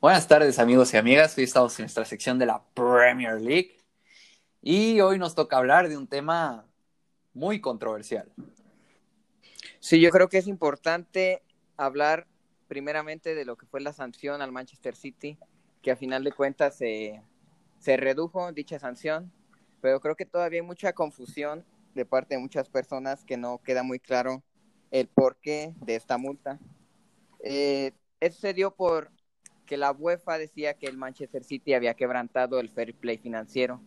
Buenas tardes amigos y amigas, hoy estamos en nuestra sección de la Premier League y hoy nos toca hablar de un tema muy controversial. Sí, yo creo que es importante hablar primeramente de lo que fue la sanción al Manchester City, que a final de cuentas se, redujo dicha sanción, pero creo que todavía hay mucha confusión de parte de muchas personas que no queda muy claro el porqué de esta multa. Eh, se dio por que la UEFA decía que el Manchester City había quebrantado el fair play financiero.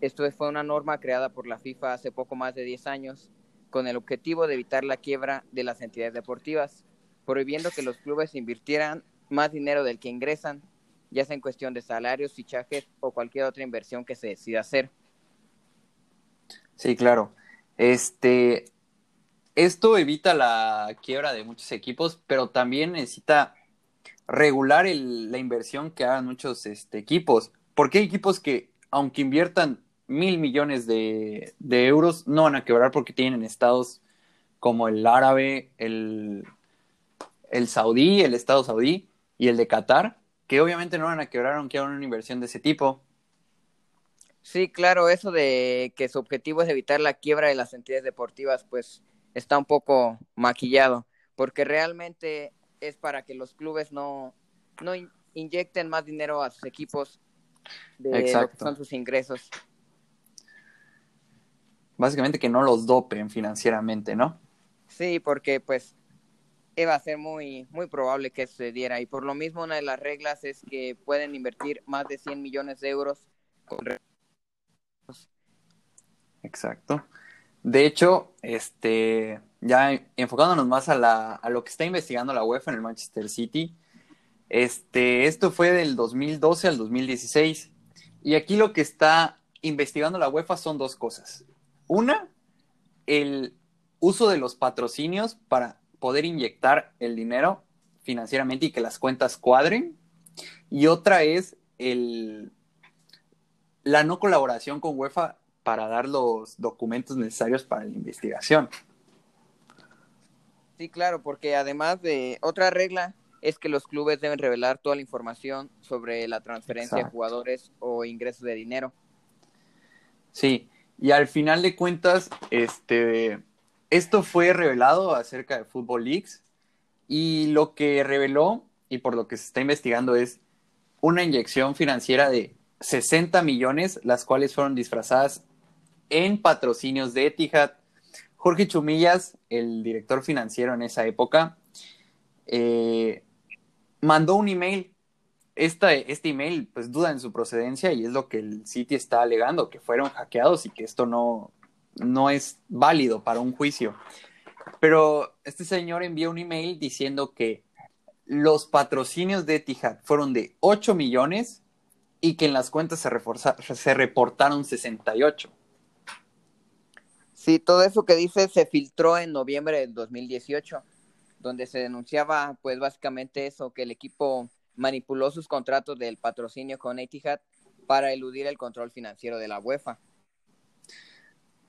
Esto fue una norma creada por la FIFA hace poco más de 10 años con el objetivo de evitar la quiebra de las entidades deportivas, prohibiendo que los clubes invirtieran más dinero del que ingresan, ya sea en cuestión de salarios, fichajes o cualquier otra inversión que se decida hacer. Sí, claro. Este, esto evita la quiebra de muchos equipos, pero también necesita regular la inversión que hagan muchos este, equipos. Porque hay equipos que, aunque inviertan mil millones de, euros, no van a quebrar porque tienen estados como el árabe, el, el saudí, el estado saudí y el de Qatar, que obviamente no van a quebrar aunque hagan una inversión de ese tipo. Sí, claro, eso de que su objetivo es evitar la quiebra de las entidades deportivas, pues está un poco maquillado, porque realmente es para que los clubes no, no inyecten más dinero a sus equipos de lo que son sus ingresos. Básicamente que no los dopen financieramente, ¿no? Sí, porque pues va a ser muy, muy probable que sucediera. Y por lo mismo, una de las reglas es que pueden invertir más de 100 millones de euros con Exacto. De hecho, este, ya enfocándonos más a, la, a lo que está investigando la UEFA en el Manchester City, este, esto fue del 2012 al 2016. Y aquí lo que está investigando la UEFA son dos cosas. Una, el uso de los patrocinios para poder inyectar el dinero financieramente y que las cuentas cuadren. Y otra es el, la no colaboración con UEFA para dar los documentos necesarios para la investigación. Sí, claro, porque además de otra regla es que los clubes deben revelar toda la información sobre la transferencia de jugadores o ingresos de dinero. Sí, y al final de cuentas, este, esto fue revelado acerca de Football Leagues y lo que reveló y por lo que se está investigando es una inyección financiera de 60 millones, las cuales fueron disfrazadas en patrocinios de Etihad, Jorge Chumillas, el director financiero en esa época, eh, mandó un email. este email, pues duda en su procedencia y es lo que el City está alegando, que fueron hackeados y que esto no, no es válido para un juicio. Pero este señor envió un email diciendo que los patrocinios de Etihad fueron de 8 millones y que en las cuentas se, se reportaron 68. Sí, todo eso que dice se filtró en noviembre del 2018, donde se denunciaba, pues básicamente eso, que el equipo manipuló sus contratos del patrocinio con Etihad para eludir el control financiero de la UEFA.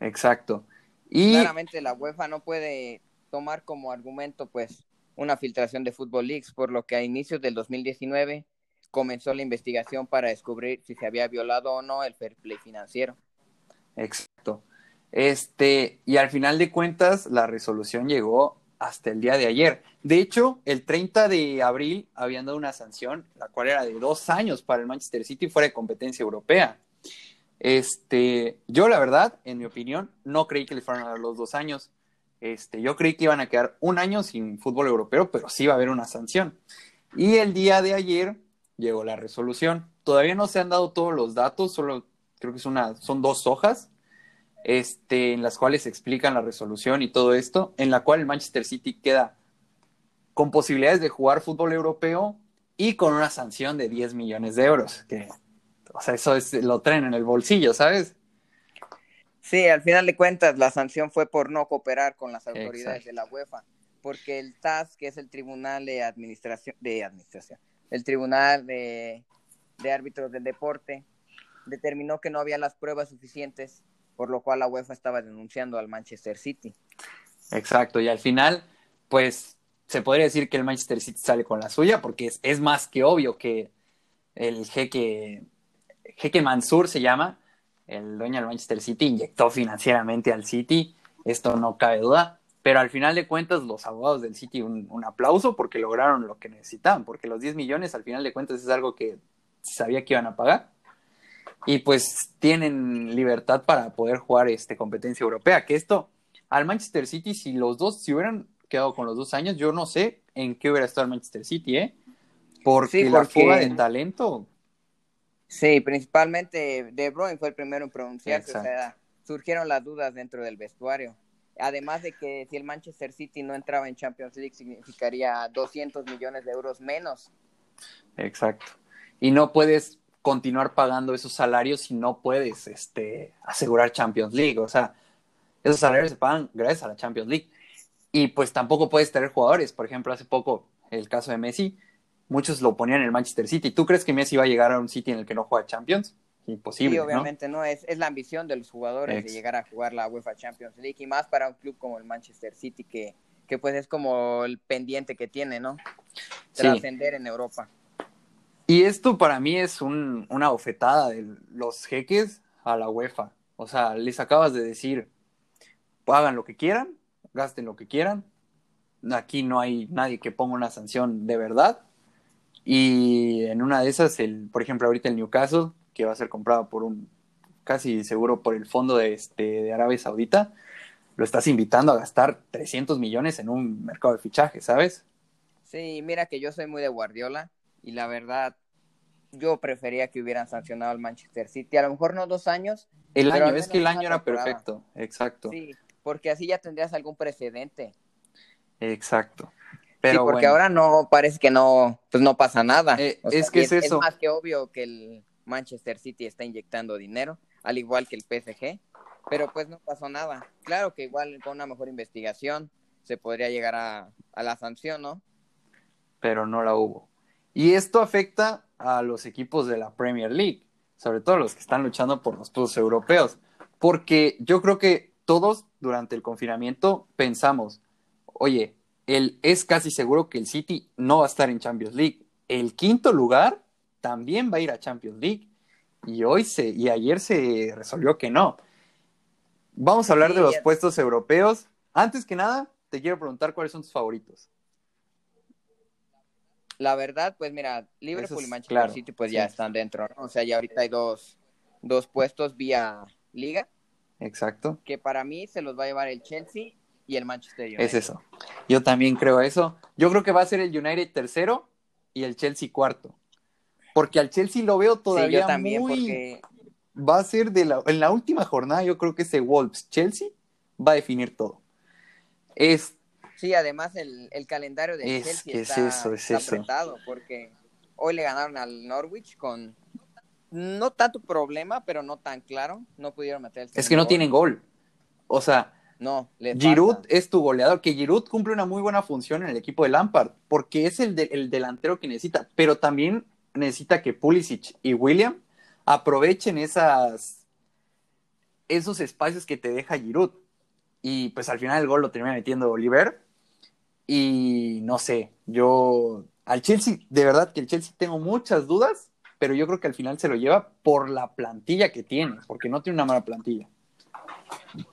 Exacto. Y claramente la UEFA no puede tomar como argumento, pues, una filtración de Football Leagues, por lo que a inicios del 2019 comenzó la investigación para descubrir si se había violado o no el fair play financiero. Exacto. Este, y al final de cuentas, la resolución llegó hasta el día de ayer. De hecho, el 30 de abril habían dado una sanción, la cual era de dos años para el Manchester City fuera de competencia europea. Este, yo la verdad, en mi opinión, no creí que le fueran a dar los dos años. Este, yo creí que iban a quedar un año sin fútbol europeo, pero sí iba a haber una sanción. Y el día de ayer llegó la resolución. Todavía no se han dado todos los datos, solo creo que es una, son dos hojas este, en las cuales se explican la resolución y todo esto, en la cual el Manchester City queda con posibilidades de jugar fútbol europeo y con una sanción de 10 millones de euros, que, o sea, eso es, lo traen en el bolsillo, ¿sabes? Sí, al final de cuentas, la sanción fue por no cooperar con las autoridades de la UEFA, porque el TAS, que es el Tribunal de Administración, de Administración, el Tribunal de, de Árbitros del Deporte, determinó que no había las pruebas suficientes por lo cual la UEFA estaba denunciando al Manchester City. Exacto, y al final, pues se podría decir que el Manchester City sale con la suya, porque es, más que obvio que el jeque, jeque Mansur se llama, el dueño del Manchester City, inyectó financieramente al City, esto no cabe duda, pero al final de cuentas los abogados del City un, un aplauso porque lograron lo que necesitaban, porque los 10 millones al final de cuentas es algo que sabía que iban a pagar y pues tienen libertad para poder jugar este competencia europea, que esto al Manchester City si los dos si hubieran quedado con los dos años, yo no sé en qué hubiera estado el Manchester City, ¿eh? Porque, Sí, la fuga de talento, Sí, principalmente De Bruyne fue el primero en pronunciarse, o sea, surgieron las dudas dentro del vestuario. Además de que si el Manchester City no entraba en Champions League significaría 200 millones de euros menos. exacto. Y no puedes continuar pagando esos salarios si no puedes este, asegurar Champions League. O sea, esos salarios se pagan gracias a la Champions League. Y pues tampoco puedes tener jugadores. Por ejemplo, hace poco, el caso de Messi, muchos lo ponían en el Manchester City. ¿Tú crees que Messi va a llegar a un City en el que no juega Champions? Imposible, Sí, obviamente no, es, es la ambición de los jugadores Ex- de llegar a jugar la UEFA Champions League y más para un club como el Manchester City que, que pues es como el pendiente que tiene, ¿no? Sí. Trascender en Europa. Y esto para mí es un- una bofetada de los jeques a la UEFA. O sea, les acabas de decir, hagan lo que quieran, gasten lo que quieran. Aquí no hay nadie que ponga una sanción de verdad. Y en una de esas, el, por ejemplo, ahorita el Newcastle, que va a ser comprado por un, casi seguro por el fondo de, este, de Arabia Saudita, lo estás invitando a gastar 300 millones en un mercado de fichaje, ¿sabes? Sí, mira que yo soy muy de Guardiola y la verdad yo prefería que hubieran sancionado al Manchester City, a lo mejor no dos años, El año, es que el año era temporada. perfecto, exacto. sí, porque así ya tendrías algún precedente. Exacto. Pero Pero porque bueno, ahora no parece que no, pues no pasa nada. Eh, O sea, es que es eso. más que obvio que el Manchester City está inyectando dinero, al igual que el PSG, pero pues no pasó nada. Claro que igual con una mejor investigación se podría llegar a, a la sanción, ¿no? pero no la hubo. Y esto afecta a los equipos de la Premier League, sobre todo los que están luchando por los puestos europeos, porque yo creo que todos durante el confinamiento pensamos, oye, el, es casi seguro que el City no va a estar en Champions League. El quinto lugar también va a ir a Champions League. Y hoy se, y ayer se resolvió que no. Vamos a hablar Sí, de los puestos europeos. Antes que nada, te quiero preguntar cuáles son tus favoritos. La verdad, pues mira, Liverpool es y Manchester claro, City pues sí. ya están dentro, ¿no? O sea, ya ahorita hay dos, dos puestos vía liga, Exacto. que para mí se los va a llevar el Chelsea y el Manchester United. Es eso. Yo también creo eso. Yo creo que va a ser el United tercero y el Chelsea cuarto. Porque al Chelsea lo veo Sí, todavía yo también, muy... porque Va a ser de la... En la última jornada yo creo que ese Wolves-Chelsea va a definir todo. Es... Sí, además el, el calendario del Es Chelsea es está, eso, es está eso. apretado porque hoy le ganaron al Norwich con no tanto problema, pero no tan claro. No pudieron meter el Es que no tienen gol. O sea. No, Giroud es tu goleador, que Giroud cumple una muy buena función en el equipo de Lampard, porque es el, de- el delantero que necesita, pero también necesita que Pulisic y William aprovechen esas, esos espacios que te deja Giroud. Y pues al final el gol lo termina metiendo Oliver. Y no sé, yo al Chelsea, de verdad que el Chelsea tengo muchas dudas, pero yo creo que al final se lo lleva por la plantilla que tiene, porque no tiene una mala plantilla.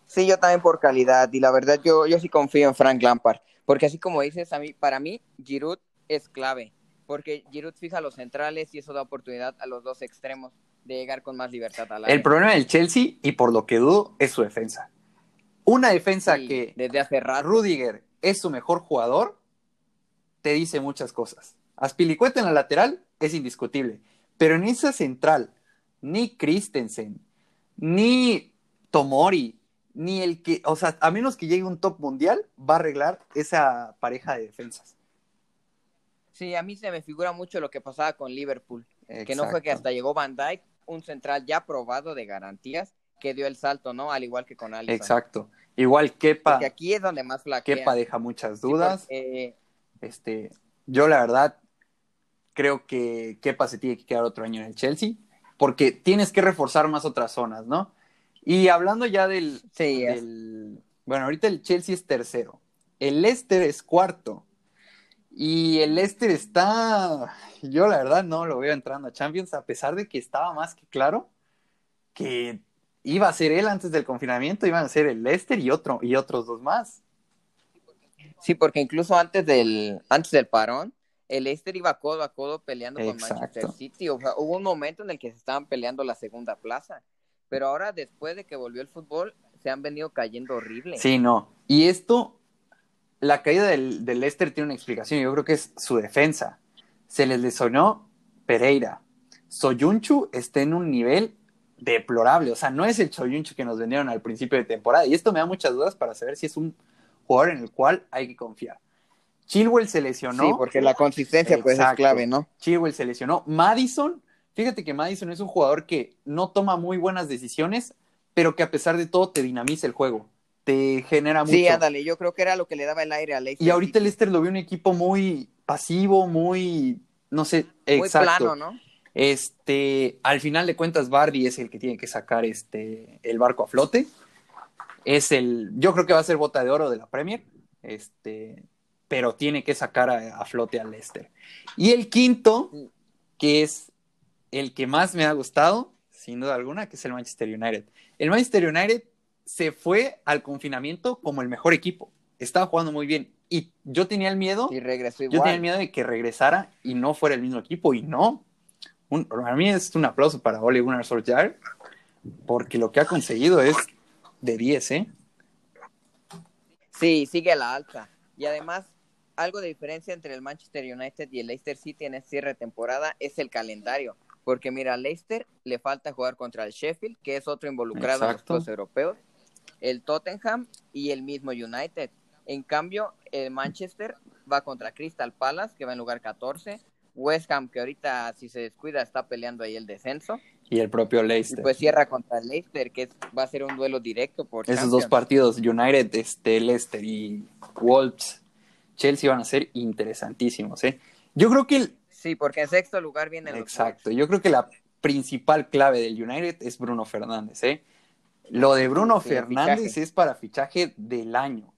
Sí, yo también por calidad y la verdad yo, yo sí confío en Frank Lampard, porque así como dices, a mí, para mí Giroud es clave, porque Giroud fija los centrales y eso da oportunidad a los dos extremos de llegar con más libertad al área. El problema del Chelsea, y por lo que dudo, es su defensa. Una defensa Sí, que desde hace rato. Rudiger es su mejor jugador, te dice muchas cosas. Aspilicueta en la lateral es indiscutible, pero en esa central, ni Christensen, ni Tomori, ni el que, o sea, a menos que llegue un top mundial, va a arreglar esa pareja de defensas. Sí, a mí se me figura mucho lo que pasaba con Liverpool, que no fue que hasta llegó Van Dijk, un central ya probado de garantías, que dio el salto, ¿no? Al igual que con Alisson. Exacto. Igual Kepa, Porque aquí es donde más flaquea. Kepa deja muchas Sí, dudas. porque- Este, yo la verdad creo que Kepa se tiene que quedar otro año en el Chelsea, porque tienes que reforzar más otras zonas, ¿no? Y hablando ya del, Sí, del- bueno, ahorita el Chelsea es tercero, el Leicester es cuarto, Y el Leicester está, yo la verdad no lo veo entrando a Champions, a pesar de que estaba más que claro que iba a ser él antes del confinamiento, iban a ser el Leicester y otro y otros dos más. Sí, porque incluso antes del antes del parón, el Leicester iba codo a codo peleando con Manchester City. O sea, hubo un momento en el que se estaban peleando la segunda plaza. Pero ahora, después de que volvió el fútbol, se han venido cayendo horrible. Sí, no. Y esto, la caída del, del Leicester tiene una explicación. Yo creo que es su defensa. Se les lesionó Pereira. Soyunchu está en un nivel deplorable. O sea, no es el Soyunchu que nos vendieron al principio de temporada. Y esto me da muchas dudas para saber si es un jugador en el cual hay que confiar. Chilwell se lesionó. Sí, porque la consistencia pues es clave, ¿no? Chilwell se lesionó. Madison, fíjate que Madison es un jugador que no toma muy buenas decisiones, pero que a pesar de todo te dinamiza el juego. Te genera mucho. Sí, ándale, yo creo que era lo que le daba el aire a Leicester. Y ahorita Leicester lo vio un equipo muy pasivo, muy, no sé, muy plano, ¿no? Este, al final de cuentas, Bardi es el que tiene que sacar este, el barco a flote. Es el, yo creo que va a ser bota de oro de la Premier. Este, pero tiene que sacar a, flote al Leicester. Y el quinto, que es el que más me ha gustado, sin duda alguna, que es el Manchester United. El Manchester United se fue al confinamiento como el mejor equipo. Estaba jugando muy bien. Y yo tenía el miedo. Y regresó igual. Yo tenía el miedo de que regresara y no fuera el mismo equipo. Y no. Un, para mí es un aplauso para Ole Gunnar Solskjaer. Porque lo que ha conseguido es de 10, ¿eh? Sí, sigue a la alta. Y además, algo de diferencia entre el Manchester United y el Leicester City en este cierre de temporada es el calendario. Porque mira, a Leicester le falta jugar contra el Sheffield, que es otro involucrado en los europeos, el Tottenham y el mismo United. En cambio, el Manchester va contra Crystal Palace, que va en lugar 14, West Ham, que ahorita si se descuida está peleando ahí el descenso. Y el propio Leicester. Y pues cierra contra el Leicester, que va a ser un duelo directo por Esos dos partidos, United, este, Leicester y Wolves Chelsea van a ser interesantísimos. ¿eh? Yo creo que... El... Sí, porque en sexto lugar viene el... Exacto, yo creo que la principal clave del United es Bruno Fernández. ¿eh? Lo de Bruno Fernández es para fichaje del año.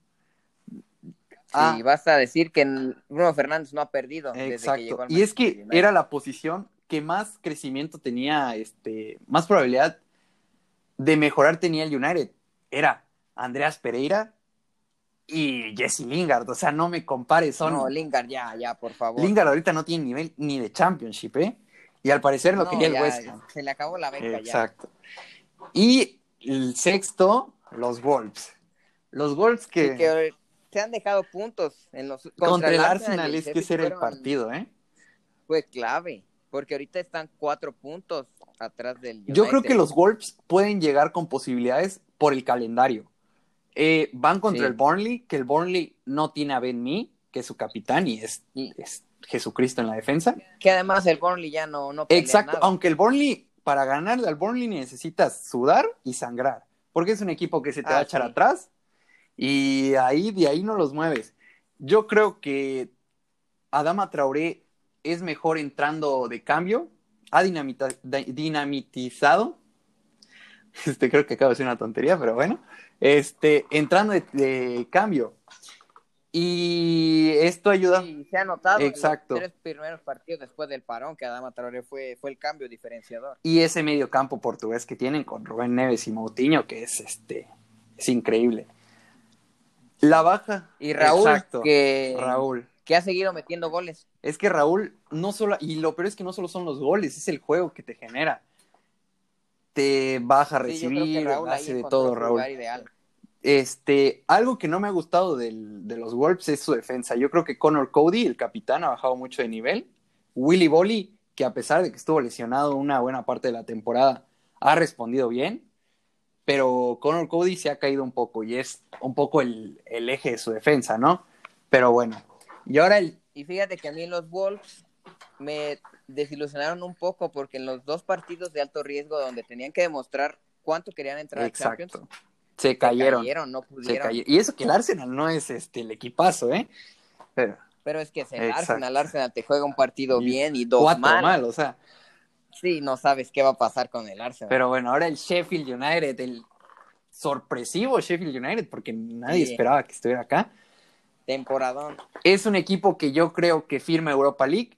Ah, y basta decir que Bruno Fernández no ha perdido. Exacto. y es que era la posición que más crecimiento tenía, este, más probabilidad de mejorar tenía el United. Era Andreas Pereira y Jesse Lingard, o sea, no me compares, son... No, Lingard ya, ya, por favor. Lingard ahorita no tiene nivel ni de Championship, ¿eh? Y al parecer lo quería el West Ham. Se le acabó la beca ya. Exacto. Y el sexto, los Wolves. Los Wolves que... que se han dejado puntos en los... Contra, el Arsenal, es que ser el partido, ¿eh? Fue clave, porque ahorita están cuatro puntos atrás del Yo creo que los Wolves pueden llegar con posibilidades por el calendario. Eh, van contra el Burnley, que el Burnley no tiene a Ben Mee, que es su capitán y es, es, Jesucristo en la defensa. Que además el Burnley ya no, no Exacto, aunque el Burnley, para ganarle al Burnley necesitas sudar y sangrar, porque es un equipo que se te va a ah, echar atrás y ahí de ahí no los mueves. Yo creo que Adama Traoré es mejor entrando de cambio, ha dinamitizado. Este creo que acaba de ser una tontería, pero bueno este, entrando de, cambio. Y esto ayuda. Sí, se ha notado Exacto. los tres primeros partidos después del parón que Adama Traoré fue, fue el cambio diferenciador. Y ese medio campo portugués que tienen con Rubén Neves y Moutinho, que es este es increíble. La baja. Y Raúl, Exacto. que, Raúl. que ha seguido metiendo goles. Es que Raúl no solo, y lo peor es que no solo son los goles, es el juego que te genera te baja a recibir, hace de todo, Raúl. Este, algo que no me ha gustado del, de los Wolves es su defensa. Yo creo que Connor Cody, el capitán, ha bajado mucho de nivel. Willy Bolly, que a pesar de que estuvo lesionado una buena parte de la temporada, ha respondido bien. Pero Connor Cody se ha caído un poco y es un poco el, el eje de su defensa, ¿no? Pero bueno. Y ahora el. Y fíjate que a mí los Wolves me desilusionaron un poco porque en los dos partidos de alto riesgo donde tenían que demostrar cuánto querían entrar a Champions, se cayeron. no pudieron. Y eso que el Arsenal no es este el equipazo, ¿eh? Pero, Pero es que es el Arsenal, Arsenal te juega un partido bien y dos cuatro mal. o sea. Sí, no sabes qué va a pasar con el Arsenal. Pero bueno, ahora el Sheffield United, el sorpresivo Sheffield United, porque nadie esperaba que estuviera acá. Temporadón. Es un equipo que yo creo que firma Europa League,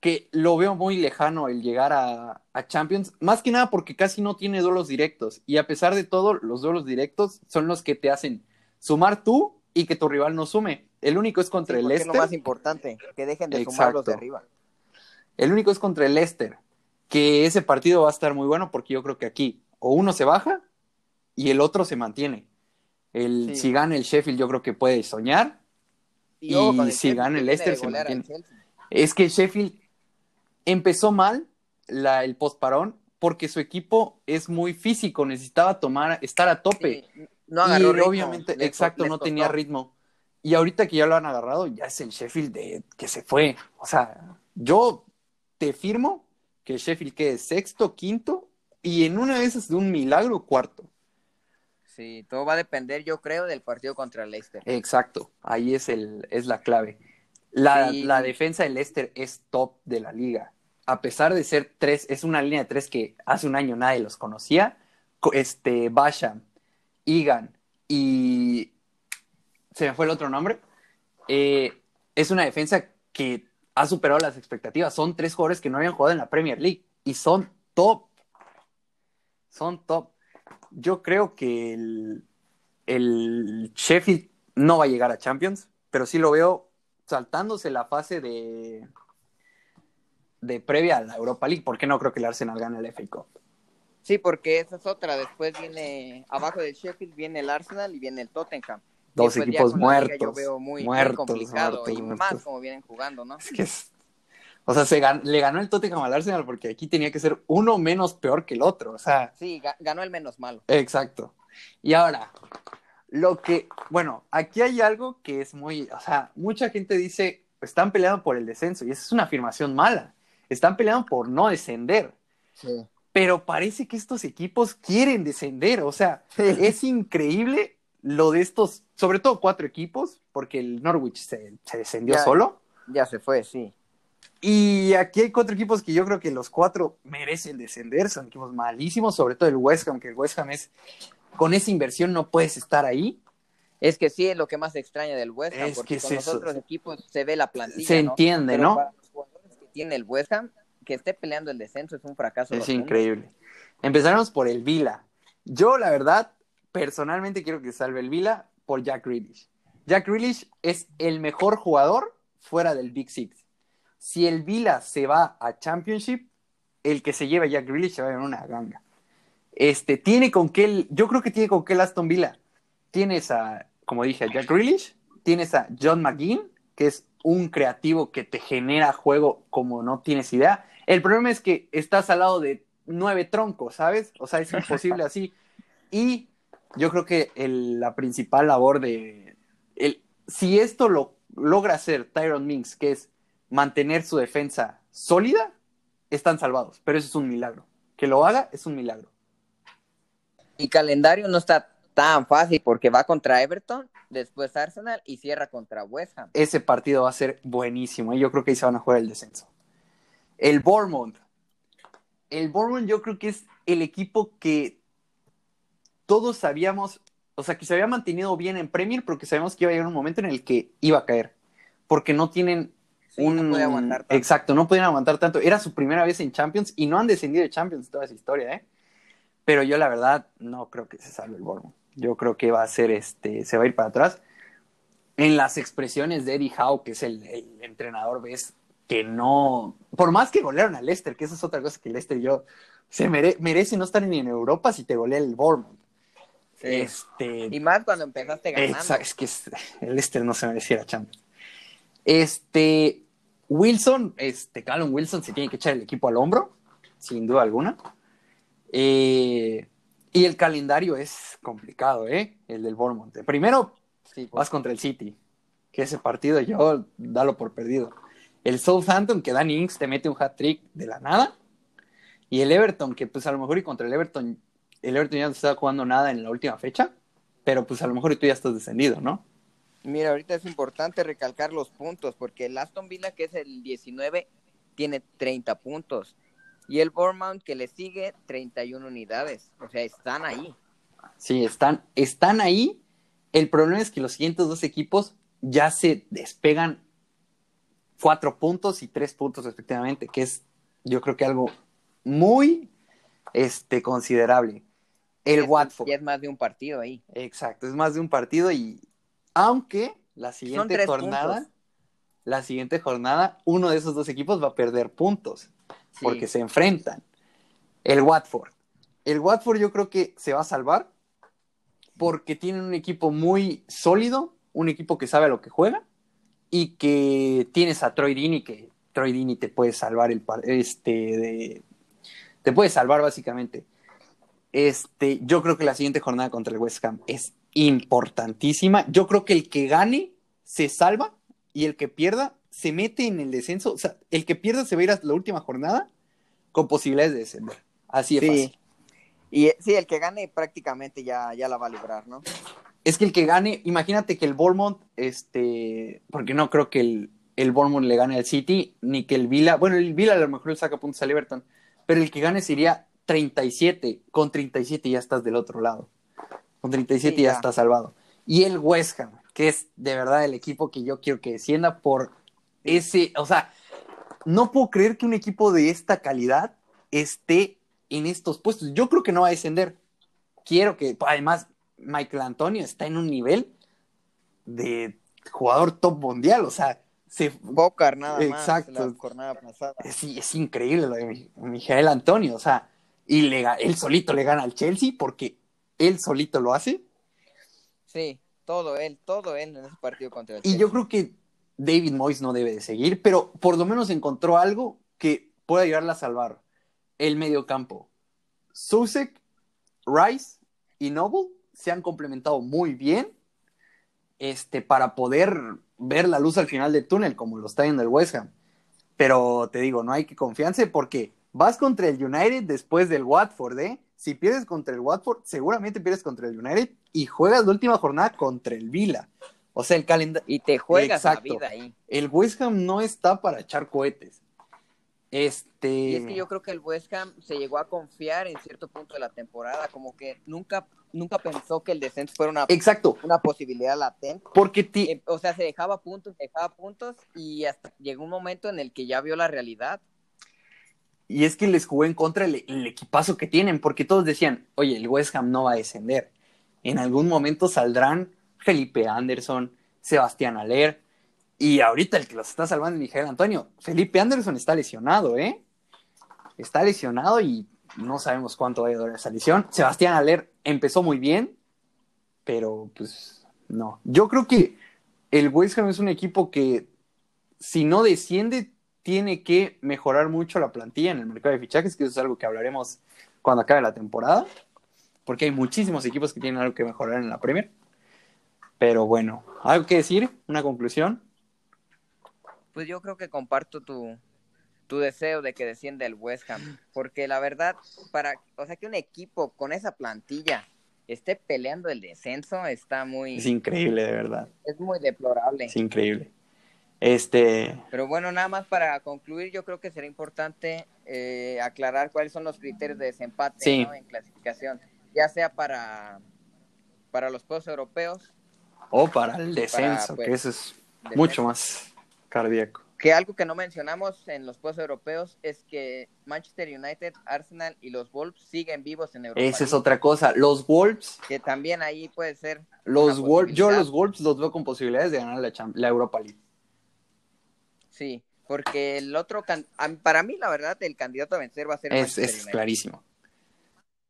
que lo veo muy lejano el llegar a, a Champions, más que nada porque casi no tiene duelos directos. Y a pesar de todo, los duelos directos son los que te hacen sumar tú y que tu rival no sume. El único es contra Sí, el Leicester. Es lo más importante, que dejen de Exacto. sumar los de arriba. El único es contra el Leicester, que ese partido va a estar muy bueno porque yo creo que aquí o uno se baja y el otro se mantiene. El, Sí. Si gana el Sheffield, yo creo que puede soñar. Y si Sheffield, gana el Leicester, se mantiene. Es que el Sheffield empezó mal la, el postparón porque su equipo es muy físico, necesitaba tomar, estar a tope. Sí, no agarró y ritmo, obviamente, les- exacto, les no tenía ritmo. Y ahorita que ya lo han agarrado, ya es el Sheffield de, que se fue. O sea, yo te firmo que el Sheffield quede sexto, quinto y en una de esas de un milagro cuarto. Sí, todo va a depender, yo creo, del partido contra el Leicester. Exacto, ahí es, el, es la clave. La, Sí. la defensa del Leicester es top de la liga. A pesar de ser tres, es una línea de tres que hace un año nadie los conocía. Co- Este, Basham, Egan y. Se me fue el otro nombre. Eh, es una defensa que ha superado las expectativas. Son tres jugadores que no habían jugado en la Premier League y son top. Son top. Yo creo que el, el Sheffield no va a llegar a Champions, pero sí lo veo saltándose la fase de, de previa a la Europa League. ¿Por qué no creo que el Arsenal gane el FA Cup? Sí, porque esa es otra. Después viene, abajo del Sheffield viene el Arsenal y viene el Tottenham. Dos ya equipos la liga muertos. Yo veo muy, muy muertos, complicado muertos, y muertos. más como vienen jugando, ¿no? Es que es- o sea, se gan- le ganó el Tottenham al Arsenal porque aquí tenía que ser uno menos peor que el otro. O sea, Sí, ga- ganó el menos malo. Exacto. Y ahora, lo que, bueno, aquí hay algo que es muy, o sea, mucha gente dice, están peleando por el descenso, y esa es una afirmación mala. Están peleando por no descender, Sí. pero parece que estos equipos quieren descender, o sea, es increíble lo de estos, sobre todo cuatro equipos, porque el Norwich se, se descendió Ya. solo. Ya se fue, sí. Y aquí hay cuatro equipos que yo creo que los cuatro merecen descender, son equipos malísimos, sobre todo el West Ham, que el West Ham es, con esa inversión no puedes estar ahí. Es que sí es lo que más extraña del West Ham, Es porque que es con los eso. otros equipos se ve la plantilla, Se ¿no? entiende, Pero ¿no? para los jugadores que tiene el West Ham, que esté peleando el descenso es un fracaso. Es increíble. Empezaremos por el Vila. Yo, la verdad, personalmente quiero que salve el Vila por Jack Grealish. Jack Grealish es el mejor jugador fuera del Big Six. Si el Vila se va a Championship, el que se lleva Jack Grealish se va a una ganga. Este, tiene con qué, yo creo que tiene con qué el Aston Villa. Tienes a, como dije, Jack Grealish, tienes a John McGinn, que es un creativo que te genera juego como no tienes idea. El problema es que estás al lado de nueve troncos, ¿sabes? O sea, es imposible así. Y yo creo que el- la principal labor de... El, si esto lo logra hacer Tyron Minks, que es mantener su defensa sólida, están salvados. Pero eso es un milagro. Que lo haga es un milagro. Y calendario no está tan fácil porque va contra Everton, después Arsenal y cierra contra West Ham. Ese partido va a ser buenísimo. Y yo creo que ahí se van a jugar el descenso. El Bournemouth. El Bournemouth yo creo que es el equipo que todos sabíamos, o sea, que se había mantenido bien en Premier, pero que sabíamos que iba a llegar un momento en el que iba a caer. Porque no tienen Sí, un... no aguantar tanto. Exacto, no podían aguantar tanto. Era su primera vez en Champions y no han descendido de Champions toda esa historia, ¿eh? Pero yo la verdad no creo que se salve el Bournemouth. Yo creo que va a ser este, se va a ir para atrás. En las expresiones de Eddie Howe, que es el, el entrenador, ves que no, por más que golearon al Leicester, que esa es otra cosa que Leicester yo se mere- merece no estar ni en Europa si te golea el Bournemouth. Sí. Este, Y más cuando empezaste ganando. Exacto, es que el Leicester no se mereciera Champions. Este, Wilson, este, Callum Wilson se tiene que echar el equipo al hombro, sin duda alguna. Eh, y el calendario es complicado, ¿eh? El del Bournemouth. Primero Sí, pues. vas contra el City, que ese partido yo dalo por perdido. El Southampton, que Danny Ings te mete un hat-trick de la nada. Y el Everton, que pues a lo mejor y contra el Everton, el Everton ya no estaba jugando nada en la última fecha, pero pues a lo mejor tú ya estás descendido, ¿no? Mira, ahorita es importante recalcar los puntos, porque el Aston Villa, que es el 19, tiene 30 puntos. Y el Bournemouth, que le sigue, 31 unidades. O sea, están ahí. Sí, están, están ahí. El problema es que los siguientes dos equipos ya se despegan cuatro puntos y tres puntos respectivamente, que es yo creo que algo muy este, considerable. El Watford. Y es más de un partido ahí. Exacto, es más de un partido y aunque la siguiente jornada, la siguiente jornada, uno de esos dos equipos va a perder puntos porque se enfrentan. El Watford. El Watford yo creo que se va a salvar porque tienen un equipo muy sólido, un equipo que sabe a lo que juega y que tienes a Troy Dini que Troy Dini te puede salvar el este de, te puede salvar básicamente. Este, yo creo que la siguiente jornada contra el West Ham es importantísima. Yo creo que el que gane se salva y el que pierda se mete en el descenso. O sea, el que pierda se va a ir a la última jornada con posibilidades de descender. Así es sí. Y sí, el que gane prácticamente ya, ya la va a librar, ¿no? Es que el que gane, imagínate que el Bournemouth, este, porque no creo que el, el Bournemouth le gane al City, ni que el Vila, bueno, el Vila a lo mejor le saca puntos al Everton, pero el que gane sería 37, con 37 ya estás del otro lado, con 37 ya. estás salvado. Y el West Ham, que es de verdad el equipo que yo quiero que descienda por ese, o sea, no puedo creer que un equipo de esta calidad esté en estos puestos. Yo creo que no va a descender. Quiero que, además, Michael Antonio está en un nivel de jugador top mundial, o sea, se Bocar nada Exacto. más la jornada pasada. Sí, es increíble lo de Miguel Antonio, o sea, y le, él solito le gana al Chelsea porque él solito lo hace. Sí, todo él, todo él en ese partido contra el Chelsea. Y yo creo que David Moyes no debe de seguir, pero por lo menos encontró algo que pueda ayudarle a salvar el mediocampo. Susek, Rice y Noble se han complementado muy bien este, para poder ver la luz al final del túnel, como lo está en el West Ham. Pero te digo, no hay que confiarse porque vas contra el United después del Watford, ¿eh? Si pierdes contra el Watford, seguramente pierdes contra el United y juegas la última jornada contra el Vila. O sea, el calendario. Y te juegas la vida ahí. El West Ham no está para echar cohetes. Este... Y es que yo creo que el West Ham se llegó a confiar en cierto punto de la temporada, como que nunca, nunca pensó que el descenso fuera una, Exacto. una posibilidad latente. Porque ti... Eh, o sea, se dejaba puntos, dejaba puntos y hasta llegó un momento en el que ya vio la realidad. Y es que les jugó en contra el, equipazo que tienen, porque todos decían, oye, el West Ham no va a descender. En algún momento saldrán Felipe Anderson, Sebastián Aller, y ahorita el que los está salvando es Miguel Antonio. Felipe Anderson está lesionado, ¿eh? Está lesionado y no sabemos cuánto va a durar esa lesión. Sebastián Aller empezó muy bien, pero pues no. Yo creo que el West Ham es un equipo que si no desciende tiene que mejorar mucho la plantilla en el mercado de fichajes, que eso es algo que hablaremos cuando acabe la temporada, porque hay muchísimos equipos que tienen algo que mejorar en la Premier. Pero bueno, ¿algo que decir? ¿Una conclusión? pues yo creo que comparto tu, tu deseo de que descienda el West Ham, porque la verdad, para, o sea, que un equipo con esa plantilla esté peleando el descenso está muy... Es increíble, de verdad. Es muy deplorable. Es increíble. Este... Pero bueno, nada más para concluir, yo creo que será importante eh, aclarar cuáles son los criterios de desempate en clasificación, ya sea para, para los puestos europeos. O para el descenso, que pues, eso es mucho más cardíaco. Que algo que no mencionamos en los puestos europeos es que Manchester United, Arsenal y los Wolves siguen vivos en Europa. Esa es otra cosa. Los Wolves. Que también ahí puede ser. Los Wolves, yo los Wolves los veo con posibilidades de ganar la, la Europa League. Sí, porque el otro, para mí la verdad, el candidato a vencer va a ser. Es, es clarísimo.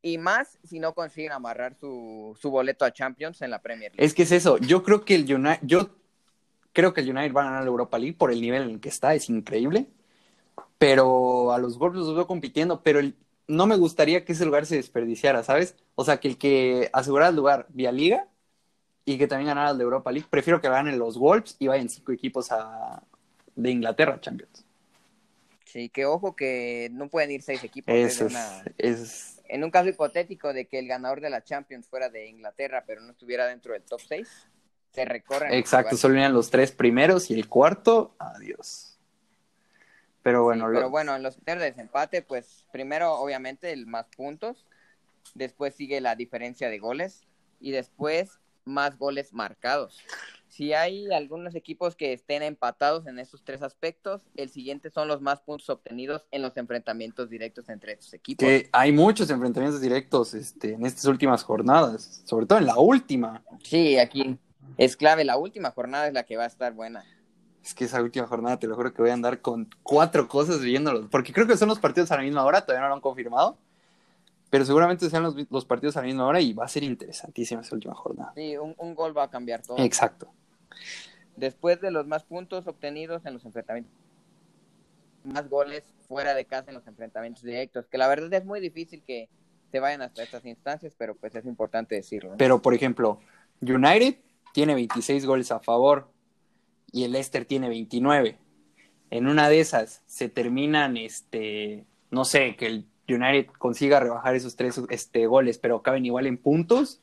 Y más si no consiguen amarrar su, su boleto a Champions en la Premier League. Es que es eso. Yo creo que el United, yo Creo que el United va a ganar la Europa League por el nivel en el que está, es increíble. Pero a los Wolves los veo compitiendo, pero no me gustaría que ese lugar se desperdiciara, ¿sabes? O sea, que el que asegurara el lugar vía liga y que también ganara la Europa League, prefiero que ganen los Wolves y vayan cinco equipos a... de Inglaterra Champions. Sí, que ojo que no pueden ir seis equipos. es, En un caso hipotético de que el ganador de la Champions fuera de Inglaterra, pero no estuviera dentro del top 6, se recorren. Exacto, solo irían los tres primeros y el cuarto, adiós. Pero bueno. Pero bueno, en los de desempate, pues primero obviamente el más puntos, después sigue la diferencia de goles y después más goles marcados. Si hay algunos equipos que estén empatados en esos tres aspectos, el siguiente son los más puntos obtenidos en los enfrentamientos directos entre estos equipos. Que hay muchos enfrentamientos directos este, en estas últimas jornadas, sobre todo en la última. Sí, aquí es clave, la última jornada es la que va a estar buena. Es que esa última jornada, te lo juro que voy a andar con cuatro cosas viéndolos, porque creo que son los partidos a la misma hora, todavía no lo han confirmado, pero seguramente sean los, los partidos a la misma hora y va a ser interesantísima esa última jornada. Sí, un, un gol va a cambiar todo. Exacto. Después de los más puntos obtenidos en los enfrentamientos, más goles fuera de casa en los enfrentamientos directos, que la verdad es muy difícil que se vayan hasta estas instancias, pero pues es importante decirlo. Pero, por ejemplo, United tiene 26 goles a favor y el Leicester tiene 29. En una de esas se terminan, este, no sé, que el United consiga rebajar esos tres este, goles, pero caben igual en puntos,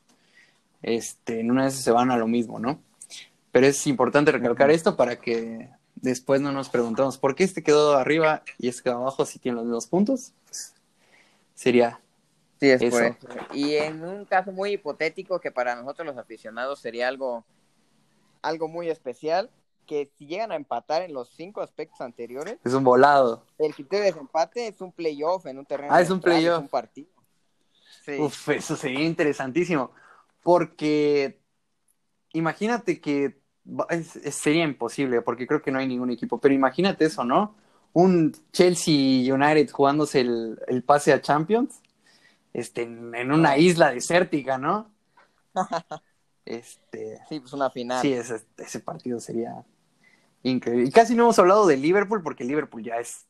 este, en una de esas se van a lo mismo, ¿no? Pero es importante recalcar esto para que después no nos preguntemos por qué este quedó arriba y este quedó abajo si tiene los mismos puntos. Pues, sería Sí, es por Eso. eso. Y en un caso muy hipotético que para nosotros los aficionados sería algo, algo muy especial, que si llegan a empatar en los cinco aspectos anteriores, es un volado. el criterio de desempate es un playoff en un terreno Ah, es un playoff. un partido. Sí. Uf, eso sería interesantísimo. Porque imagínate que es- es- sería imposible, porque creo que no hay ningún equipo, pero imagínate eso, ¿no? Un Chelsea United jugándose el, el pase a Champions, este, en, una isla desértica, ¿no? Este, Sí, pues una final. sí, ese, ese partido sería increíble. Y casi no hemos hablado de Liverpool, porque Liverpool ya es,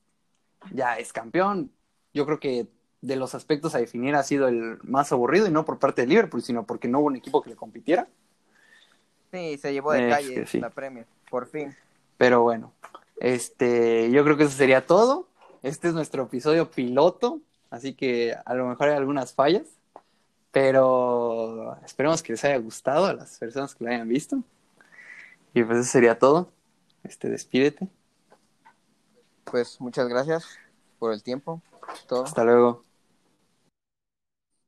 ya es campeón. Yo creo que de los aspectos a definir ha sido el más aburrido, y no por parte de Liverpool, sino porque no hubo un equipo que le compitiera. Sí, se llevó de Es calle sí. la Premier, por fin. Pero bueno, este, yo creo que eso sería todo. Este es nuestro episodio piloto, así que a lo mejor hay algunas fallas, pero esperemos que les haya gustado a las personas que lo hayan visto. Y pues eso sería todo. Este, despídete. Pues muchas gracias por el tiempo. Todo. Hasta luego.